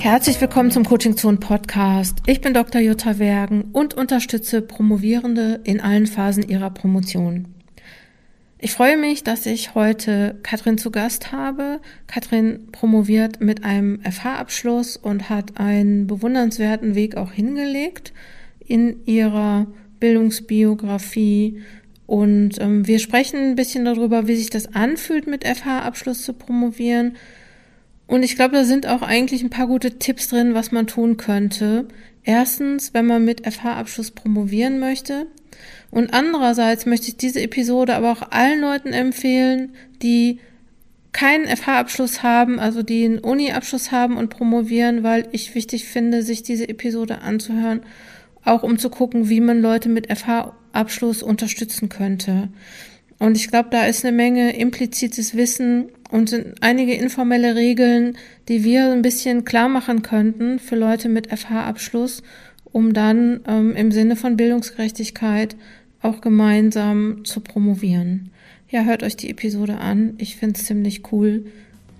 Herzlich willkommen zum Coaching Zone Podcast. Ich bin Dr. Jutta Wergen und unterstütze Promovierende in allen Phasen ihrer Promotion. Ich freue mich, dass ich heute Katrin zu Gast habe. Katrin promoviert mit einem FH-Abschluss und hat einen bewundernswerten Weg auch hingelegt in ihrer Bildungsbiografie. Und ähm, wir sprechen ein bisschen darüber, wie sich das anfühlt, mit FH-Abschluss zu promovieren, und ich glaube, da sind auch eigentlich ein paar gute Tipps drin, was man tun könnte. Erstens, wenn man mit FH-Abschluss promovieren möchte. Und andererseits möchte ich diese Episode aber auch allen Leuten empfehlen, die keinen FH-Abschluss haben, also die einen Uni-Abschluss haben und promovieren, weil ich wichtig finde, sich diese Episode anzuhören, auch um zu gucken, wie man Leute mit FH-Abschluss unterstützen könnte. Und ich glaube, da ist eine Menge implizites Wissen und sind einige informelle Regeln, die wir ein bisschen klar machen könnten für Leute mit FH-Abschluss, um dann ähm, im Sinne von Bildungsgerechtigkeit auch gemeinsam zu promovieren. Ja, hört euch die Episode an. Ich finde es ziemlich cool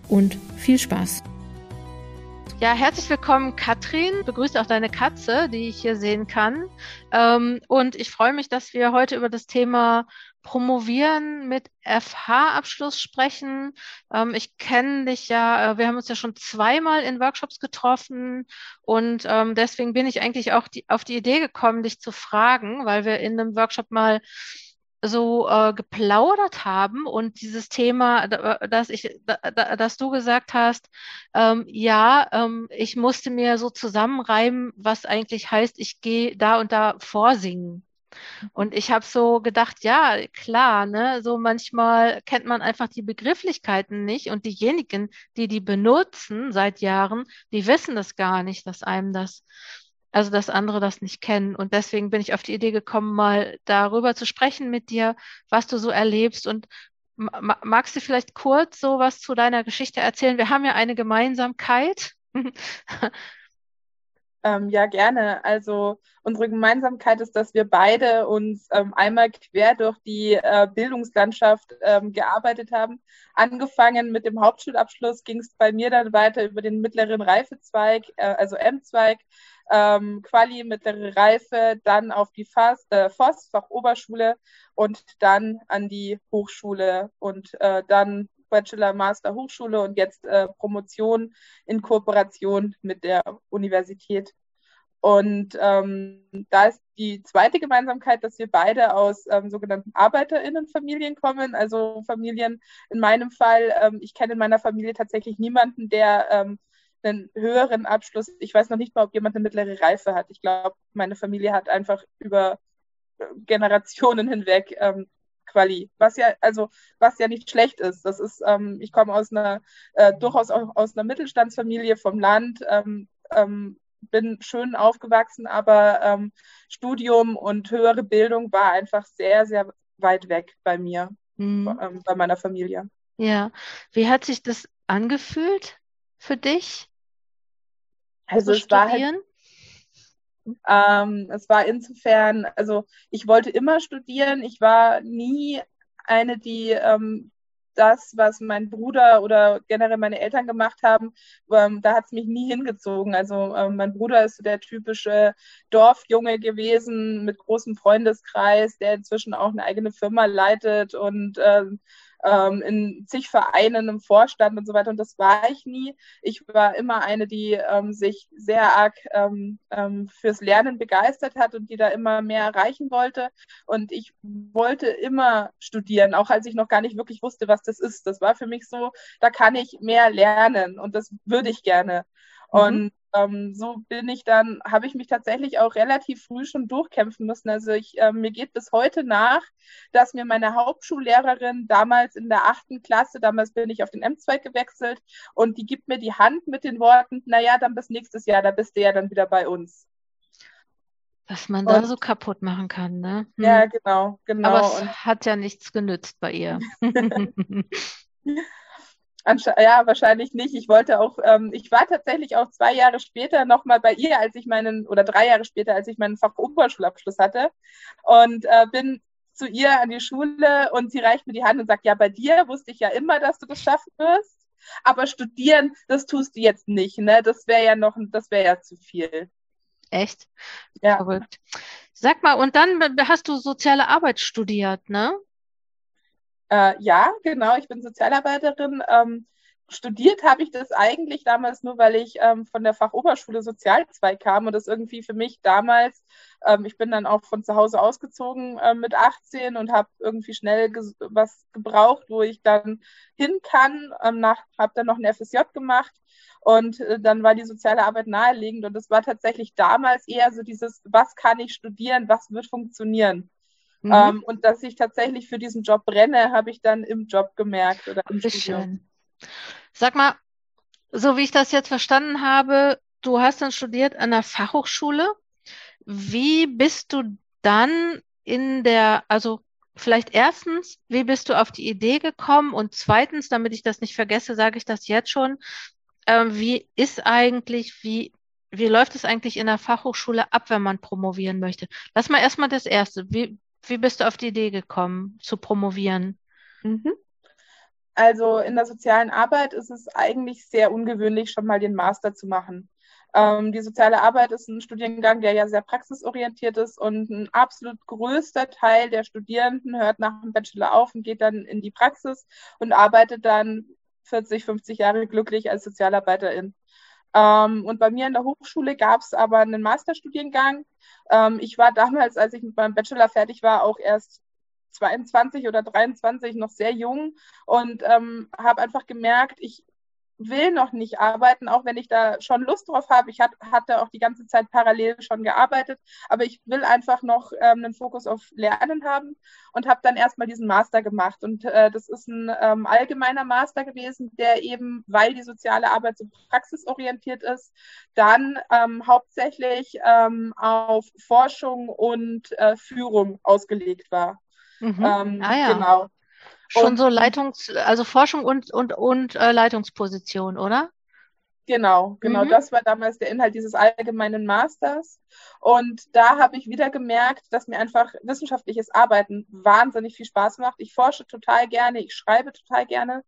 und viel Spaß. Ja, herzlich willkommen, Katrin. Begrüße auch deine Katze, die ich hier sehen kann. Ähm, und ich freue mich, dass wir heute über das Thema Promovieren mit FH-Abschluss sprechen. Ähm, ich kenne dich ja, äh, wir haben uns ja schon zweimal in Workshops getroffen und ähm, deswegen bin ich eigentlich auch die, auf die Idee gekommen, dich zu fragen, weil wir in einem Workshop mal so äh, geplaudert haben und dieses Thema, dass ich, dass du gesagt hast, ähm, ja, ähm, ich musste mir so zusammenreimen, was eigentlich heißt, ich gehe da und da vorsingen. Und ich habe so gedacht, ja, klar, ne, so manchmal kennt man einfach die Begrifflichkeiten nicht und diejenigen, die die benutzen seit Jahren, die wissen das gar nicht, dass einem das, also dass andere das nicht kennen. Und deswegen bin ich auf die Idee gekommen, mal darüber zu sprechen mit dir, was du so erlebst und magst du vielleicht kurz so was zu deiner Geschichte erzählen? Wir haben ja eine Gemeinsamkeit. Ähm, ja, gerne. Also unsere Gemeinsamkeit ist, dass wir beide uns ähm, einmal quer durch die äh, Bildungslandschaft ähm, gearbeitet haben. Angefangen mit dem Hauptschulabschluss ging es bei mir dann weiter über den mittleren Reifezweig, äh, also M-Zweig, ähm, Quali, mittlere Reife, dann auf die FAS, äh, FOS, Fachoberschule und dann an die Hochschule und äh, dann Bachelor, Master, Hochschule und jetzt äh, Promotion in Kooperation mit der Universität. Und ähm, da ist die zweite Gemeinsamkeit, dass wir beide aus ähm, sogenannten ArbeiterInnenfamilien kommen, also Familien in meinem Fall. Ähm, ich kenne in meiner Familie tatsächlich niemanden, der ähm, einen höheren Abschluss, ich weiß noch nicht mal, ob jemand eine mittlere Reife hat. Ich glaube, meine Familie hat einfach über äh, Generationen hinweg ähm, Quali, was ja, also was ja nicht schlecht ist. Das ist, ähm, ich komme aus einer, äh, durchaus auch aus einer Mittelstandsfamilie vom Land, ähm, ähm, bin schön aufgewachsen, aber ähm, Studium und höhere Bildung war einfach sehr, sehr weit weg bei mir, mhm. Ähm, bei meiner Familie. Ja, wie hat sich das angefühlt für dich? Also es war halt, ähm, es war insofern, also ich wollte immer studieren. Ich war nie eine, die ähm, das, was mein Bruder oder generell meine Eltern gemacht haben, ähm, da hat es mich nie hingezogen. Also ähm, mein Bruder ist der typische Dorfjunge gewesen mit großem Freundeskreis, der inzwischen auch eine eigene Firma leitet und ähm, ähm, in zig Vereinen im Vorstand und so weiter. Und das war ich nie. Ich war immer eine, die ähm, sich sehr arg ähm, ähm, fürs Lernen begeistert hat und die da immer mehr erreichen wollte. Und ich wollte immer studieren, auch als ich noch gar nicht wirklich wusste, was das ist. Das war für mich so, da kann ich mehr lernen und das würde ich gerne. Mhm. Und ähm, so bin ich dann, habe ich mich tatsächlich auch relativ früh schon durchkämpfen müssen. Also ich, äh, mir geht bis heute nach, dass mir meine Hauptschullehrerin damals in der achten Klasse, damals bin ich auf den M2 gewechselt, und die gibt mir die Hand mit den Worten, naja, dann bis nächstes Jahr, da bist du ja dann wieder bei uns. Was man da so kaputt machen kann, ne? Hm. Ja, genau, genau. Aber es und hat ja nichts genützt bei ihr. ja, wahrscheinlich nicht. Ich wollte auch, ähm, ich war tatsächlich auch zwei Jahre später nochmal bei ihr, als ich meinen, oder drei Jahre später, als ich meinen Fachoberschulabschluss hatte und äh, bin zu ihr an die Schule und sie reicht mir die Hand und sagt, ja, bei dir wusste ich ja immer, dass du das schaffen wirst. aber studieren, das tust du jetzt nicht, ne? Das wäre ja noch, das wäre ja zu viel. Echt? Ja. Verrückt. Sag mal, und dann hast du soziale Arbeit studiert, ne? Äh, ja, genau. Ich bin Sozialarbeiterin. Ähm, studiert habe ich das eigentlich damals nur, weil ich ähm, von der Fachoberschule Sozialzweig kam und das irgendwie für mich damals, ähm, ich bin dann auch von zu Hause ausgezogen äh, mit 18 und habe irgendwie schnell ges was gebraucht, wo ich dann hin kann, ähm, habe dann noch ein FSJ gemacht und äh, dann war die soziale Arbeit naheliegend und es war tatsächlich damals eher so dieses, was kann ich studieren, was wird funktionieren. Mhm. Ähm, und dass ich tatsächlich für diesen Job brenne, habe ich dann im Job gemerkt oder im Studium. Sag mal, so wie ich das jetzt verstanden habe, du hast dann studiert an der Fachhochschule. Wie bist du dann in der, also vielleicht erstens, wie bist du auf die Idee gekommen? Und zweitens, damit ich das nicht vergesse, sage ich das jetzt schon. Äh, wie ist eigentlich, wie, wie läuft es eigentlich in der Fachhochschule ab, wenn man promovieren möchte? Lass mal erstmal das Erste. Wie, wie bist du auf die Idee gekommen, zu promovieren? Mhm. Also in der sozialen Arbeit ist es eigentlich sehr ungewöhnlich, schon mal den Master zu machen. Ähm, die soziale Arbeit ist ein Studiengang, der ja sehr praxisorientiert ist und ein absolut größter Teil der Studierenden hört nach dem Bachelor auf und geht dann in die Praxis und arbeitet dann 40, 50 Jahre glücklich als Sozialarbeiterin. Ähm, und bei mir in der Hochschule gab es aber einen Masterstudiengang. Ähm, ich war damals, als ich mit meinem Bachelor fertig war, auch erst 22 oder 23 noch sehr jung und ähm, habe einfach gemerkt, ich will noch nicht arbeiten, auch wenn ich da schon Lust drauf habe. Ich hat, hatte auch die ganze Zeit parallel schon gearbeitet, aber ich will einfach noch ähm, einen Fokus auf Lernen haben und habe dann erstmal diesen Master gemacht. Und äh, das ist ein ähm, allgemeiner Master gewesen, der eben, weil die soziale Arbeit so praxisorientiert ist, dann ähm, hauptsächlich ähm, auf Forschung und äh, Führung ausgelegt war. Mhm. Ähm, ah ja. Genau. Schon und, so Leitungs-, also Forschung und, und, und äh, Leitungsposition, oder? Genau, genau. Mhm. Das war damals der Inhalt dieses allgemeinen Masters. Und da habe ich wieder gemerkt, dass mir einfach wissenschaftliches Arbeiten wahnsinnig viel Spaß macht. Ich forsche total gerne, ich schreibe total gerne.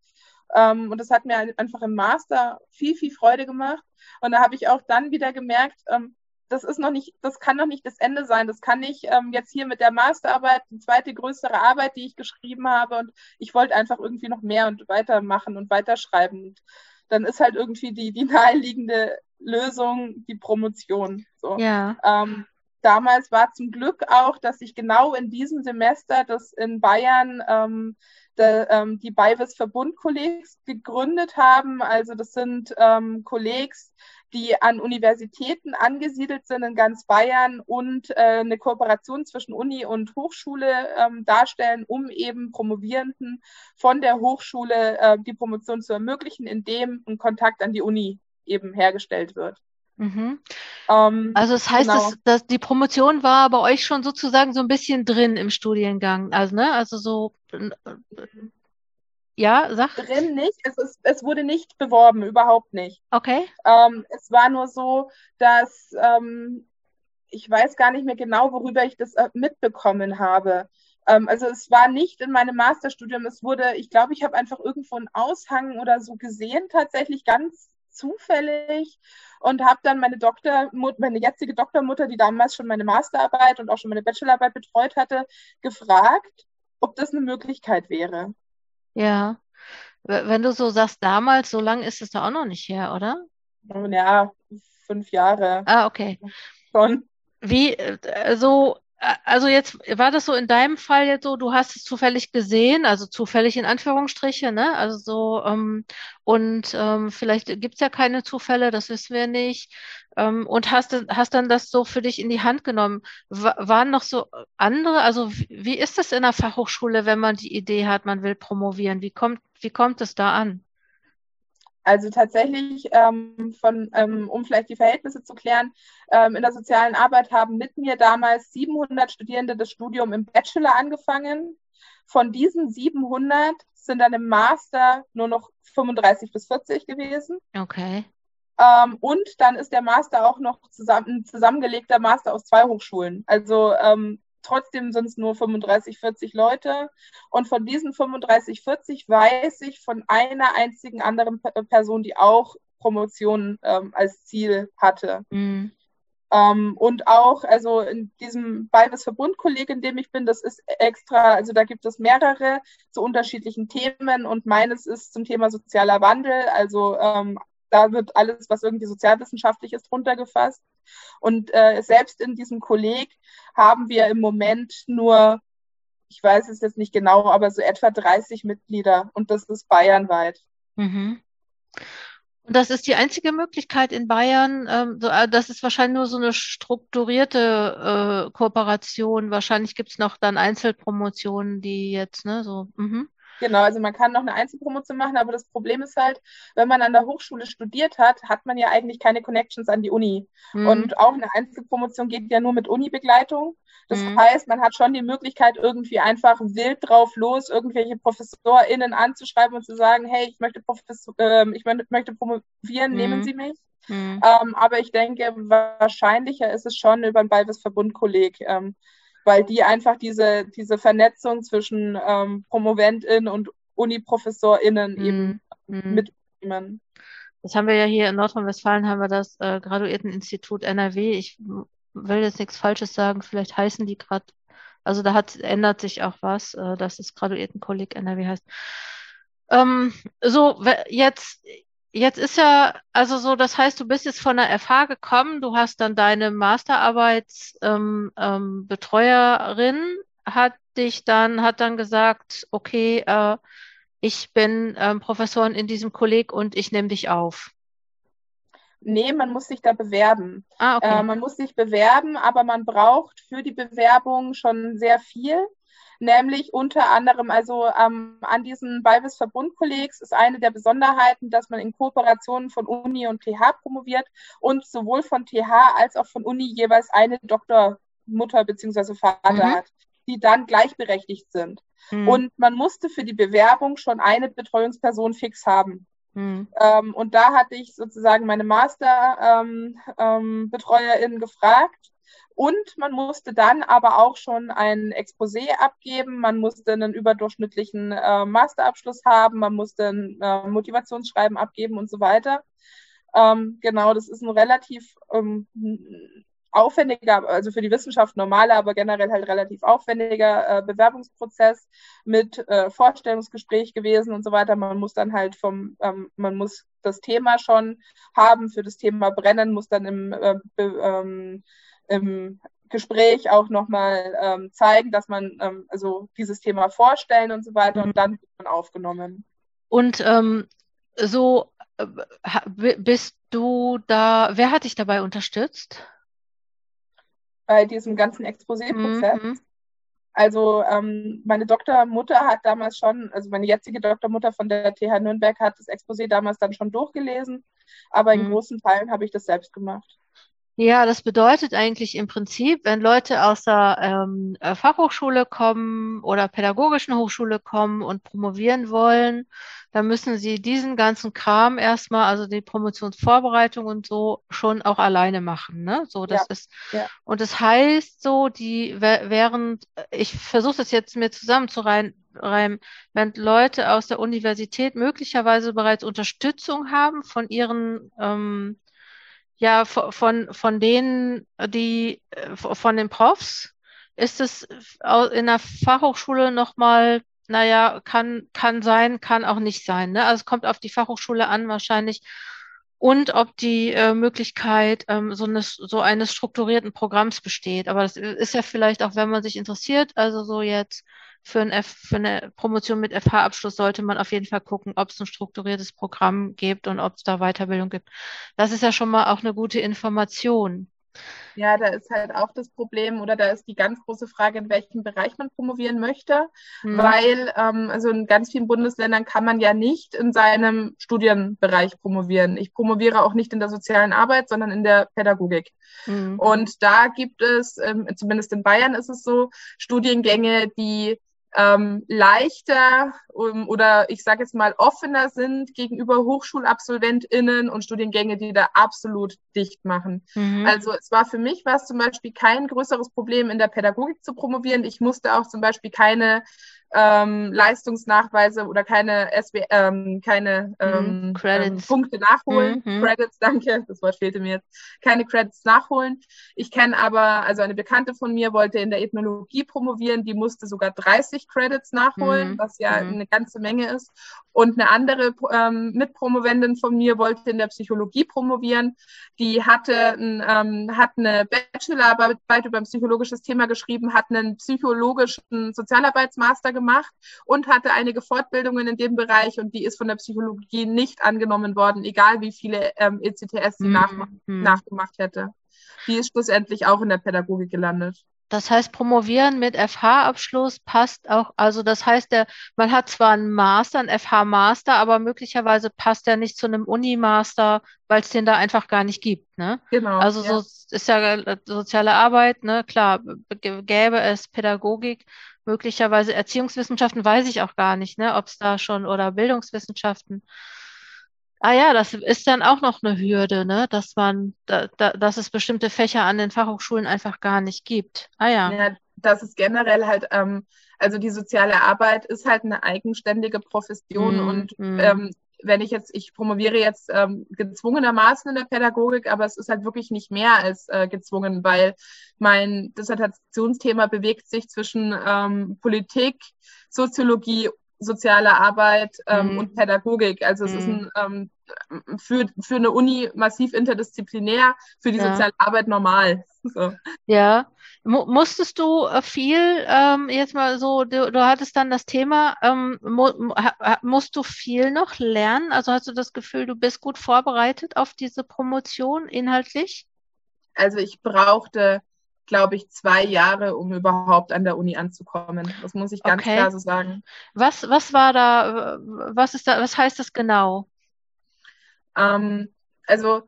Ähm, und das hat mir einfach im Master viel, viel Freude gemacht. Und da habe ich auch dann wieder gemerkt, ähm, das ist noch nicht, das kann noch nicht das Ende sein. Das kann nicht ähm, jetzt hier mit der Masterarbeit, die zweite größere Arbeit, die ich geschrieben habe. Und ich wollte einfach irgendwie noch mehr und weitermachen und weiterschreiben. Und dann ist halt irgendwie die, die naheliegende Lösung die Promotion. So. Ja. Ähm, damals war zum Glück auch, dass ich genau in diesem Semester das in Bayern ähm, de, ähm, die Beiwis Verbundkollegs gegründet haben. Also das sind ähm, Kollegs, die an Universitäten angesiedelt sind in ganz Bayern und äh, eine Kooperation zwischen Uni und Hochschule ähm, darstellen, um eben Promovierenden von der Hochschule äh, die Promotion zu ermöglichen, indem ein Kontakt an die Uni eben hergestellt wird. Mhm. Ähm, also das heißt, genau. dass, dass die Promotion war bei euch schon sozusagen so ein bisschen drin im Studiengang, also ne, also so äh, ja, sag. Drin nicht. Es, ist, es wurde nicht beworben, überhaupt nicht. Okay. Ähm, es war nur so, dass ähm, ich weiß gar nicht mehr genau, worüber ich das äh, mitbekommen habe. Ähm, also es war nicht in meinem Masterstudium. Es wurde, ich glaube, ich habe einfach irgendwo einen Aushang oder so gesehen, tatsächlich ganz zufällig und habe dann meine Doktormutter, meine jetzige Doktormutter, die damals schon meine Masterarbeit und auch schon meine Bachelorarbeit betreut hatte, gefragt, ob das eine Möglichkeit wäre. Ja. Wenn du so sagst, damals, so lange ist es doch auch noch nicht her, oder? Ja, fünf Jahre. Ah, okay. Schon. Wie, äh, so, also jetzt war das so in deinem Fall jetzt so, du hast es zufällig gesehen, also zufällig in Anführungsstriche, ne? Also so, ähm, und ähm, vielleicht gibt es ja keine Zufälle, das wissen wir nicht. Ähm, und hast, hast dann das so für dich in die Hand genommen. W waren noch so andere, also wie, wie ist es in der Fachhochschule, wenn man die Idee hat, man will promovieren? Wie kommt, wie kommt es da an? Also tatsächlich, ähm, von, ähm, um vielleicht die Verhältnisse zu klären, ähm, in der sozialen Arbeit haben mit mir damals 700 Studierende das Studium im Bachelor angefangen. Von diesen 700 sind dann im Master nur noch 35 bis 40 gewesen. Okay. Ähm, und dann ist der Master auch noch zusammen, ein zusammengelegter Master aus zwei Hochschulen. Also ähm, trotzdem sind es nur 35, 40 Leute. Und von diesen 35, 40 weiß ich von einer einzigen anderen Person, die auch Promotion ähm, als Ziel hatte. Mhm. Ähm, und auch, also in diesem Beides Verbundkolleg, in dem ich bin, das ist extra, also da gibt es mehrere zu unterschiedlichen Themen und meines ist zum Thema sozialer Wandel. Also ähm, da wird alles, was irgendwie sozialwissenschaftlich ist, runtergefasst. Und äh, selbst in diesem Kolleg haben wir im Moment nur, ich weiß es jetzt nicht genau, aber so etwa 30 Mitglieder und das ist bayernweit. Mhm. Und das ist die einzige Möglichkeit in Bayern. Ähm, so, äh, das ist wahrscheinlich nur so eine strukturierte äh, Kooperation. Wahrscheinlich gibt es noch dann Einzelpromotionen, die jetzt, ne, so. Mhm. Genau, also man kann noch eine Einzelpromotion machen, aber das Problem ist halt, wenn man an der Hochschule studiert hat, hat man ja eigentlich keine Connections an die Uni. Mhm. Und auch eine Einzelpromotion geht ja nur mit Uni-Begleitung. Das mhm. heißt, man hat schon die Möglichkeit, irgendwie einfach wild drauf los, irgendwelche ProfessorInnen anzuschreiben und zu sagen, hey, ich möchte, Professor, äh, ich möchte promovieren, mhm. nehmen Sie mich. Mhm. Ähm, aber ich denke, wahrscheinlicher ist es schon über ein Balbis Verbundkolleg. Ähm, weil die einfach diese, diese Vernetzung zwischen ähm, PromoventInnen und UniprofessorInnen mhm. eben mhm. mitnehmen. Das haben wir ja hier in Nordrhein-Westfalen, haben wir das äh, Graduierteninstitut NRW. Ich will jetzt nichts Falsches sagen, vielleicht heißen die gerade, also da hat, ändert sich auch was, äh, dass es Graduiertenkolleg NRW heißt. Ähm, so, jetzt, Jetzt ist ja, also so, das heißt, du bist jetzt von der FH gekommen, du hast dann deine Masterarbeitsbetreuerin, ähm, ähm, hat dich dann, hat dann gesagt, okay, äh, ich bin ähm, Professorin in diesem Kolleg und ich nehme dich auf. Nee, man muss sich da bewerben. Ah, okay. Äh, man muss sich bewerben, aber man braucht für die Bewerbung schon sehr viel nämlich unter anderem, also ähm, an diesen Balbis Verbundkollegs ist eine der Besonderheiten, dass man in Kooperationen von Uni und TH promoviert und sowohl von TH als auch von Uni jeweils eine Doktormutter bzw. Vater mhm. hat, die dann gleichberechtigt sind. Mhm. Und man musste für die Bewerbung schon eine Betreuungsperson fix haben. Mhm. Ähm, und da hatte ich sozusagen meine Master-Betreuerin ähm, ähm, gefragt und man musste dann aber auch schon ein Exposé abgeben, man musste einen überdurchschnittlichen äh, Masterabschluss haben, man musste ein äh, Motivationsschreiben abgeben und so weiter. Ähm, genau, das ist ein relativ ähm, aufwendiger, also für die Wissenschaft normaler, aber generell halt relativ aufwendiger äh, Bewerbungsprozess mit äh, Vorstellungsgespräch gewesen und so weiter. Man muss dann halt vom, ähm, man muss das Thema schon haben, für das Thema brennen, muss dann im äh, ähm, im Gespräch auch nochmal ähm, zeigen, dass man ähm, also dieses Thema vorstellen und so weiter und mhm. dann wird man aufgenommen. Und ähm, so äh, bist du da, wer hat dich dabei unterstützt? Bei diesem ganzen Exposé-Prozess. Mhm. Also ähm, meine Doktormutter hat damals schon, also meine jetzige Doktormutter von der TH Nürnberg hat das Exposé damals dann schon durchgelesen, aber in mhm. großen Teilen habe ich das selbst gemacht. Ja, das bedeutet eigentlich im Prinzip, wenn Leute aus der ähm, äh, Fachhochschule kommen oder pädagogischen Hochschule kommen und promovieren wollen, dann müssen sie diesen ganzen Kram erstmal, also die Promotionsvorbereitung und so, schon auch alleine machen. Ne? So, das ja, ist, ja. und das heißt so, die während, ich versuche das jetzt mir zusammenzureimen, wenn Leute aus der Universität möglicherweise bereits Unterstützung haben von ihren ähm, ja, von, von denen, die, äh, von den Profs, ist es in der Fachhochschule nochmal, naja, kann, kann sein, kann auch nicht sein. Ne? Also es kommt auf die Fachhochschule an wahrscheinlich und ob die äh, Möglichkeit ähm, so, eines, so eines strukturierten Programms besteht. Aber das ist ja vielleicht auch, wenn man sich interessiert, also so jetzt für, ein für eine Promotion mit FH-Abschluss sollte man auf jeden Fall gucken, ob es ein strukturiertes Programm gibt und ob es da Weiterbildung gibt. Das ist ja schon mal auch eine gute Information. Ja, da ist halt auch das Problem oder da ist die ganz große Frage, in welchem Bereich man promovieren möchte, mhm. weil ähm, also in ganz vielen Bundesländern kann man ja nicht in seinem Studienbereich promovieren. Ich promoviere auch nicht in der sozialen Arbeit, sondern in der Pädagogik. Mhm. Und da gibt es, ähm, zumindest in Bayern ist es so, Studiengänge, die ähm, leichter um, oder ich sage jetzt mal offener sind gegenüber HochschulabsolventInnen und Studiengänge, die da absolut dicht machen. Mhm. Also es war für mich war es zum Beispiel kein größeres Problem, in der Pädagogik zu promovieren. Ich musste auch zum Beispiel keine ähm, Leistungsnachweise oder keine, SW, ähm, keine ähm, mhm, ähm, Punkte nachholen. Mhm. Credits, danke, das Wort fehlte mir jetzt. Keine Credits nachholen. Ich kenne aber, also eine Bekannte von mir wollte in der Ethnologie promovieren, die musste sogar 30 Credits nachholen, mhm. was ja mhm. eine ganze Menge ist. Und eine andere ähm, Mitpromovendin von mir wollte in der Psychologie promovieren. Die hatte, ein, ähm, hat eine Bachelorarbeit über ein psychologisches Thema geschrieben, hat einen psychologischen Sozialarbeitsmaster gemacht und hatte einige Fortbildungen in dem Bereich und die ist von der Psychologie nicht angenommen worden, egal wie viele ähm, ECTS sie mhm. nach, nachgemacht hätte. Die ist schlussendlich auch in der Pädagogik gelandet. Das heißt, promovieren mit FH-Abschluss passt auch, also das heißt, der, man hat zwar einen Master, einen FH-Master, aber möglicherweise passt der nicht zu einem Uni-Master, weil es den da einfach gar nicht gibt. Ne? Genau. Also ja. so ist ja äh, soziale Arbeit, ne? Klar, gäbe es Pädagogik, möglicherweise Erziehungswissenschaften, weiß ich auch gar nicht, ne, ob es da schon oder Bildungswissenschaften. Ah ja, das ist dann auch noch eine Hürde, ne? dass man, da, da, dass es bestimmte Fächer an den Fachhochschulen einfach gar nicht gibt. Ah ja. ja das ist generell halt, ähm, also die soziale Arbeit ist halt eine eigenständige Profession mm, und mm. Ähm, wenn ich jetzt, ich promoviere jetzt ähm, gezwungenermaßen in der Pädagogik, aber es ist halt wirklich nicht mehr als äh, gezwungen, weil mein Dissertationsthema bewegt sich zwischen ähm, Politik, Soziologie soziale Arbeit ähm, mhm. und Pädagogik. Also es mhm. ist ein, ähm, für, für eine Uni massiv interdisziplinär, für die ja. soziale Arbeit normal. So. Ja, M musstest du äh, viel, ähm, jetzt mal so, du, du, hattest dann das Thema, ähm, mu musst du viel noch lernen? Also hast du das Gefühl, du bist gut vorbereitet auf diese Promotion inhaltlich? Also ich brauchte glaube ich, zwei Jahre, um überhaupt an der Uni anzukommen. Das muss ich ganz okay. klar so sagen. Was, was war da, was ist da, was heißt das genau? Ähm, also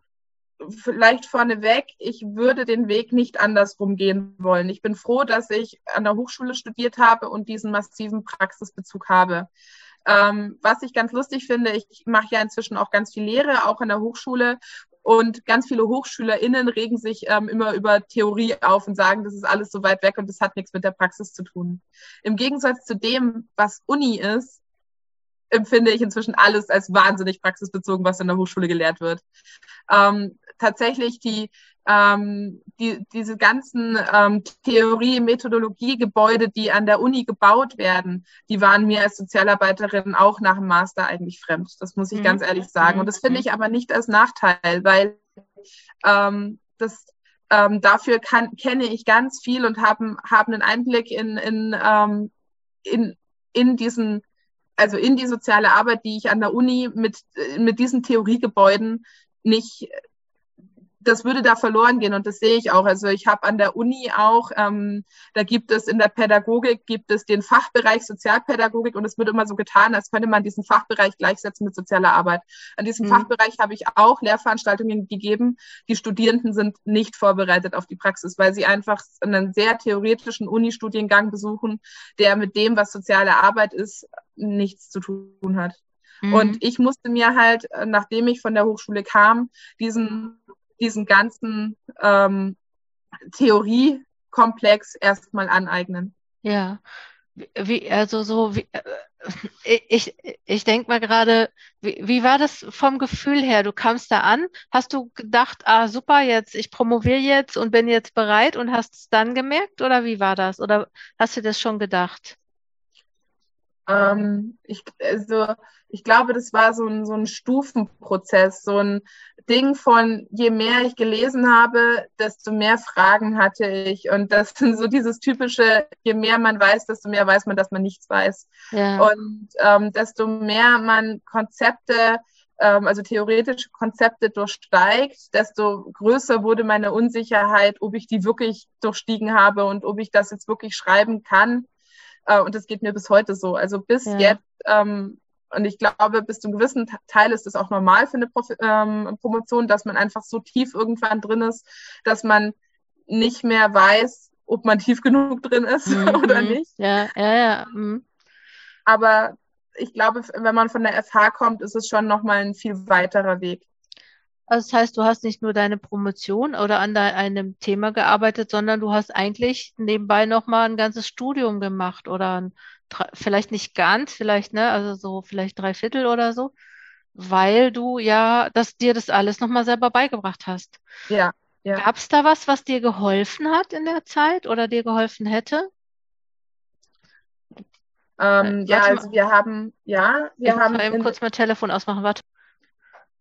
vielleicht vorneweg, ich würde den Weg nicht andersrum gehen wollen. Ich bin froh, dass ich an der Hochschule studiert habe und diesen massiven Praxisbezug habe. Ähm, was ich ganz lustig finde, ich mache ja inzwischen auch ganz viel Lehre, auch an der Hochschule. Und ganz viele HochschülerInnen regen sich ähm, immer über Theorie auf und sagen, das ist alles so weit weg und das hat nichts mit der Praxis zu tun. Im Gegensatz zu dem, was Uni ist, empfinde ich inzwischen alles als wahnsinnig praxisbezogen, was in der Hochschule gelehrt wird. Ähm, tatsächlich die, ähm, die, diese ganzen ähm, Theorie, Methodologie, Gebäude, die an der Uni gebaut werden, die waren mir als Sozialarbeiterin auch nach dem Master eigentlich fremd. Das muss ich mhm. ganz ehrlich sagen. Und das finde ich aber nicht als Nachteil, weil ähm, das ähm, dafür kann, kenne ich ganz viel und habe hab einen Einblick in, in, ähm, in, in diesen also in die soziale Arbeit, die ich an der Uni mit, mit diesen Theoriegebäuden nicht das würde da verloren gehen und das sehe ich auch. Also ich habe an der Uni auch, ähm, da gibt es in der Pädagogik, gibt es den Fachbereich Sozialpädagogik und es wird immer so getan, als könnte man diesen Fachbereich gleichsetzen mit sozialer Arbeit. An diesem mhm. Fachbereich habe ich auch Lehrveranstaltungen gegeben. Die Studierenden sind nicht vorbereitet auf die Praxis, weil sie einfach einen sehr theoretischen Uni-Studiengang besuchen, der mit dem, was soziale Arbeit ist, nichts zu tun hat. Mhm. Und ich musste mir halt, nachdem ich von der Hochschule kam, diesen diesen ganzen ähm, Theoriekomplex erstmal aneignen. Ja, wie, also so, wie, äh, ich, ich denke mal gerade, wie, wie war das vom Gefühl her? Du kamst da an, hast du gedacht, ah super, jetzt, ich promoviere jetzt und bin jetzt bereit und hast es dann gemerkt oder wie war das? Oder hast du das schon gedacht? Ähm, ich, also, ich glaube, das war so ein, so ein Stufenprozess, so ein Ding von, je mehr ich gelesen habe, desto mehr Fragen hatte ich. Und das sind so dieses typische, je mehr man weiß, desto mehr weiß man, dass man nichts weiß. Ja. Und ähm, desto mehr man Konzepte, ähm, also theoretische Konzepte durchsteigt, desto größer wurde meine Unsicherheit, ob ich die wirklich durchstiegen habe und ob ich das jetzt wirklich schreiben kann äh, und das geht mir bis heute so. Also bis ja. jetzt, ähm, und ich glaube, bis zu einem gewissen Teil ist es auch normal für eine Prof ähm, Promotion, dass man einfach so tief irgendwann drin ist, dass man nicht mehr weiß, ob man tief genug drin ist mhm. oder nicht. Ja, ja, ja. Mhm. Aber ich glaube, wenn man von der FH kommt, ist es schon nochmal ein viel weiterer Weg. Also das heißt, du hast nicht nur deine Promotion oder an einem Thema gearbeitet, sondern du hast eigentlich nebenbei nochmal ein ganzes Studium gemacht oder ein, vielleicht nicht ganz, vielleicht, ne, also so vielleicht drei Viertel oder so, weil du ja, dass dir das alles nochmal selber beigebracht hast. Ja, ja. Gab es da was, was dir geholfen hat in der Zeit oder dir geholfen hätte? Ähm, äh, ja, also wir haben, ja, wir ich haben. Mal eben kurz mein Telefon ausmachen, warte.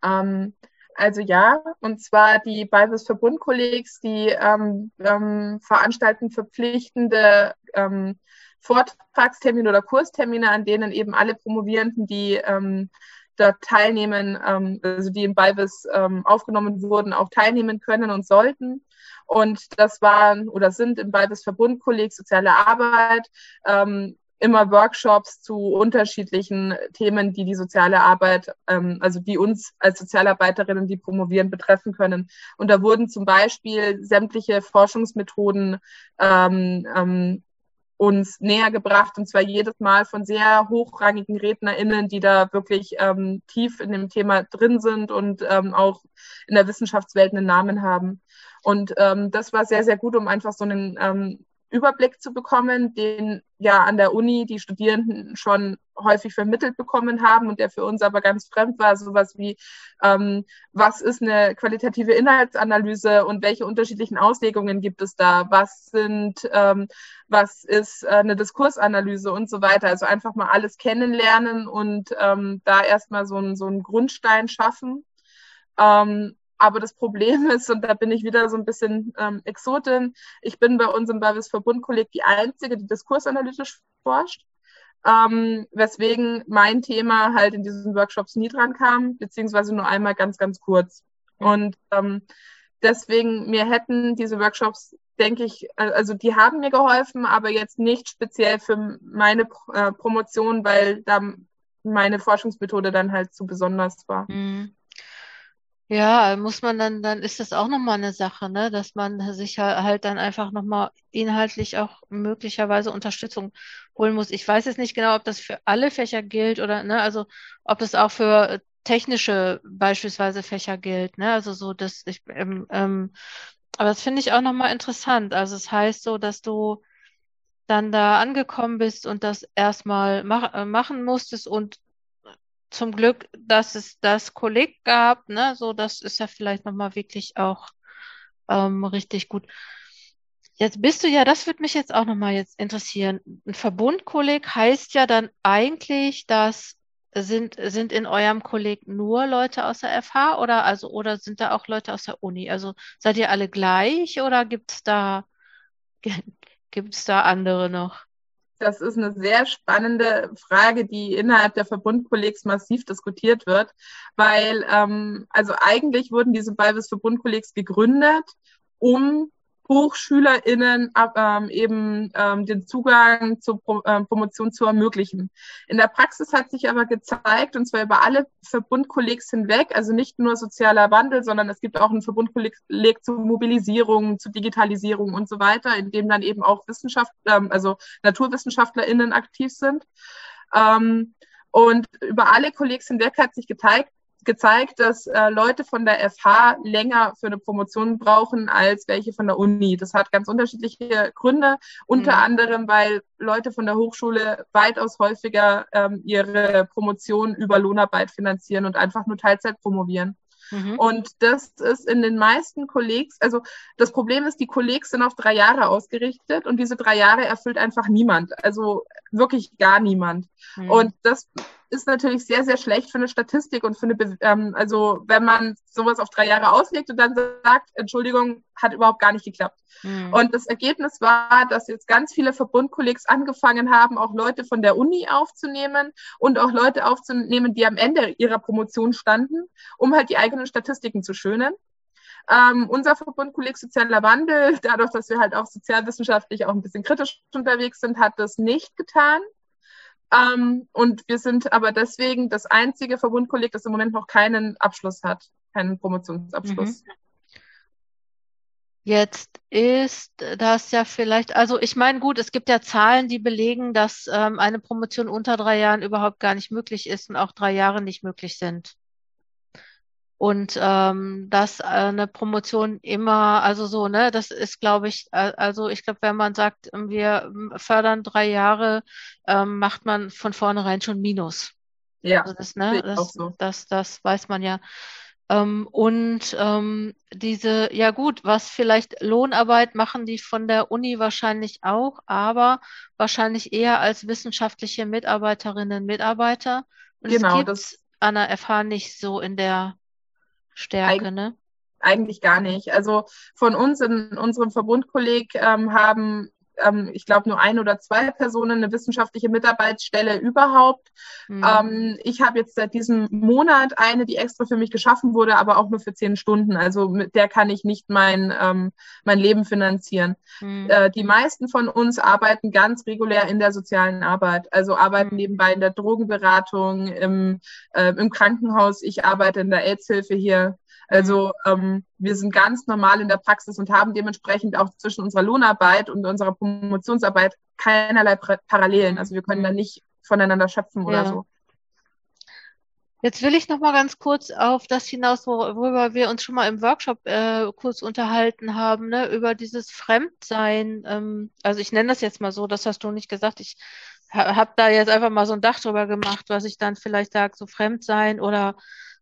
Ähm, also ja, und zwar die Balbus Verbundkollegs, die ähm, ähm, veranstalten verpflichtende ähm, Vortragstermine oder Kurstermine, an denen eben alle Promovierenden, die ähm, dort teilnehmen, ähm, also die im Balbus ähm, aufgenommen wurden, auch teilnehmen können und sollten. Und das waren oder sind im Balbus Verbundkolleg Soziale Arbeit, ähm, immer Workshops zu unterschiedlichen Themen, die die soziale Arbeit, ähm, also die uns als Sozialarbeiterinnen, die promovieren, betreffen können. Und da wurden zum Beispiel sämtliche Forschungsmethoden ähm, ähm, uns näher gebracht und zwar jedes Mal von sehr hochrangigen RednerInnen, die da wirklich ähm, tief in dem Thema drin sind und ähm, auch in der Wissenschaftswelt einen Namen haben. Und ähm, das war sehr, sehr gut, um einfach so einen ähm, Überblick zu bekommen, den ja an der Uni die Studierenden schon häufig vermittelt bekommen haben und der für uns aber ganz fremd war, sowas wie, ähm, was ist eine qualitative Inhaltsanalyse und welche unterschiedlichen Auslegungen gibt es da, was sind, ähm, was ist äh, eine Diskursanalyse und so weiter. Also einfach mal alles kennenlernen und ähm, da erstmal so, ein, so einen Grundstein schaffen. Ähm, aber das Problem ist, und da bin ich wieder so ein bisschen ähm, Exotin, ich bin bei uns im Bavis Verbundkolleg die Einzige, die diskursanalytisch forscht. Ähm, weswegen mein Thema halt in diesen Workshops nie dran kam, beziehungsweise nur einmal ganz, ganz kurz. Und ähm, deswegen, mir hätten diese Workshops, denke ich, also die haben mir geholfen, aber jetzt nicht speziell für meine äh, Promotion, weil da meine Forschungsmethode dann halt zu besonders war. Mhm. Ja, muss man dann, dann ist das auch nochmal eine Sache, ne, dass man sich halt dann einfach nochmal inhaltlich auch möglicherweise Unterstützung holen muss. Ich weiß jetzt nicht genau, ob das für alle Fächer gilt oder, ne, also ob das auch für technische beispielsweise Fächer gilt, ne, also so, dass ich, ähm, ähm, aber das finde ich auch nochmal interessant. Also es heißt so, dass du dann da angekommen bist und das erstmal mach, äh, machen musstest und zum Glück, dass es das Kolleg gab, ne, so das ist ja vielleicht nochmal wirklich auch ähm, richtig gut. Jetzt bist du ja, das würde mich jetzt auch nochmal jetzt interessieren. Ein Verbundkolleg heißt ja dann eigentlich, dass sind, sind in eurem Kolleg nur Leute aus der FH oder also oder sind da auch Leute aus der Uni? Also seid ihr alle gleich oder gibt es da gibt es da andere noch? Das ist eine sehr spannende Frage, die innerhalb der Verbundkollegs massiv diskutiert wird, weil ähm, also eigentlich wurden diese Balbis Verbundkollegs gegründet, um HochschülerInnen ähm, eben ähm, den Zugang zur Pro äh, Promotion zu ermöglichen. In der Praxis hat sich aber gezeigt, und zwar über alle Verbundkollegs hinweg, also nicht nur sozialer Wandel, sondern es gibt auch einen Verbundkolleg zur Mobilisierung, zu Digitalisierung und so weiter, in dem dann eben auch Wissenschaft, ähm, also NaturwissenschaftlerInnen aktiv sind. Ähm, und über alle Kollegs hinweg hat sich gezeigt, gezeigt, dass äh, Leute von der FH länger für eine Promotion brauchen als welche von der Uni. Das hat ganz unterschiedliche Gründe, unter mhm. anderem, weil Leute von der Hochschule weitaus häufiger ähm, ihre Promotion über Lohnarbeit finanzieren und einfach nur Teilzeit promovieren. Mhm. Und das ist in den meisten Kollegs, also das Problem ist, die Kollegs sind auf drei Jahre ausgerichtet und diese drei Jahre erfüllt einfach niemand. Also wirklich gar niemand. Mhm. Und das ist natürlich sehr, sehr schlecht für eine Statistik und für eine, Be ähm, also wenn man sowas auf drei Jahre auslegt und dann sagt, Entschuldigung, hat überhaupt gar nicht geklappt. Mhm. Und das Ergebnis war, dass jetzt ganz viele Verbundkollegs angefangen haben, auch Leute von der Uni aufzunehmen und auch Leute aufzunehmen, die am Ende ihrer Promotion standen, um halt die eigenen Statistiken zu schönen. Ähm, unser Verbundkolleg Sozialer Wandel, dadurch, dass wir halt auch sozialwissenschaftlich auch ein bisschen kritisch unterwegs sind, hat das nicht getan. Ähm, und wir sind aber deswegen das einzige Verbundkolleg, das im Moment noch keinen Abschluss hat, keinen Promotionsabschluss. Mhm. Jetzt ist das ja vielleicht, also ich meine, gut, es gibt ja Zahlen, die belegen, dass ähm, eine Promotion unter drei Jahren überhaupt gar nicht möglich ist und auch drei Jahre nicht möglich sind. Und ähm, dass äh, eine Promotion immer, also so, ne, das ist, glaube ich, äh, also ich glaube, wenn man sagt, wir fördern drei Jahre, ähm, macht man von vornherein schon Minus. Ja, also das, ne, das, so. das, das weiß man ja. Ähm, und ähm, diese, ja gut, was vielleicht Lohnarbeit machen die von der Uni wahrscheinlich auch, aber wahrscheinlich eher als wissenschaftliche Mitarbeiterinnen, Mitarbeiter. Und genau, es gibt an der FH nicht so in der Stärke, Eig ne? Eigentlich gar nicht. Also von uns in unserem Verbundkolleg ähm, haben ähm, ich glaube, nur ein oder zwei Personen eine wissenschaftliche Mitarbeitsstelle überhaupt. Mhm. Ähm, ich habe jetzt seit diesem Monat eine, die extra für mich geschaffen wurde, aber auch nur für zehn Stunden. Also mit der kann ich nicht mein, ähm, mein Leben finanzieren. Mhm. Äh, die meisten von uns arbeiten ganz regulär in der sozialen Arbeit, also arbeiten mhm. nebenbei in der Drogenberatung, im, äh, im Krankenhaus. Ich arbeite in der AIDS-Hilfe hier also ähm, wir sind ganz normal in der Praxis und haben dementsprechend auch zwischen unserer Lohnarbeit und unserer Promotionsarbeit keinerlei Parallelen. Also wir können da nicht voneinander schöpfen oder ja. so. Jetzt will ich noch mal ganz kurz auf das hinaus, worüber wir uns schon mal im Workshop äh, kurz unterhalten haben, ne, über dieses Fremdsein. Ähm, also ich nenne das jetzt mal so, das hast du nicht gesagt. Ich ha habe da jetzt einfach mal so ein Dach drüber gemacht, was ich dann vielleicht sage, so Fremdsein oder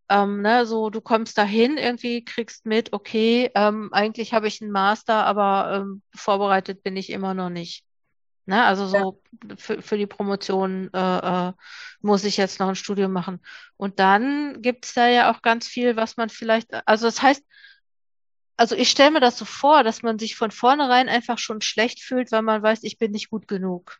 ähm, ne, so, du kommst dahin, irgendwie kriegst mit, okay, ähm, eigentlich habe ich einen Master, aber ähm, vorbereitet bin ich immer noch nicht. Ne, also so ja. für, für die Promotion äh, äh, muss ich jetzt noch ein Studium machen. Und dann gibt es da ja auch ganz viel, was man vielleicht, also das heißt, also ich stelle mir das so vor, dass man sich von vornherein einfach schon schlecht fühlt, weil man weiß, ich bin nicht gut genug.